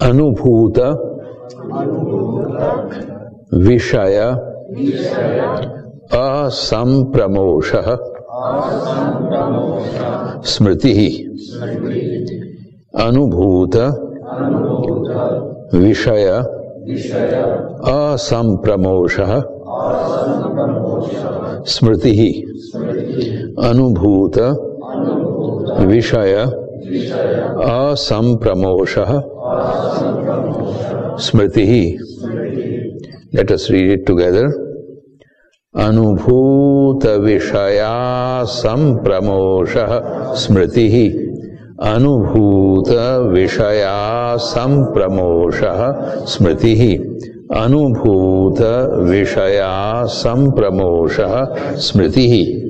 अनुभूत विषय असंप्रमोष। स्मृति। अनुभूत विषय असंप्रमोष। स्मृति। अनुभूत विषय असंप्रमोष स्मृति। Let us read it together अनुभूत विषया संप्रमोष स्मृति। अनुभूत विषया संप्रमोष स्मृति। अनुभूत विषया संप्रमोष स्मृति।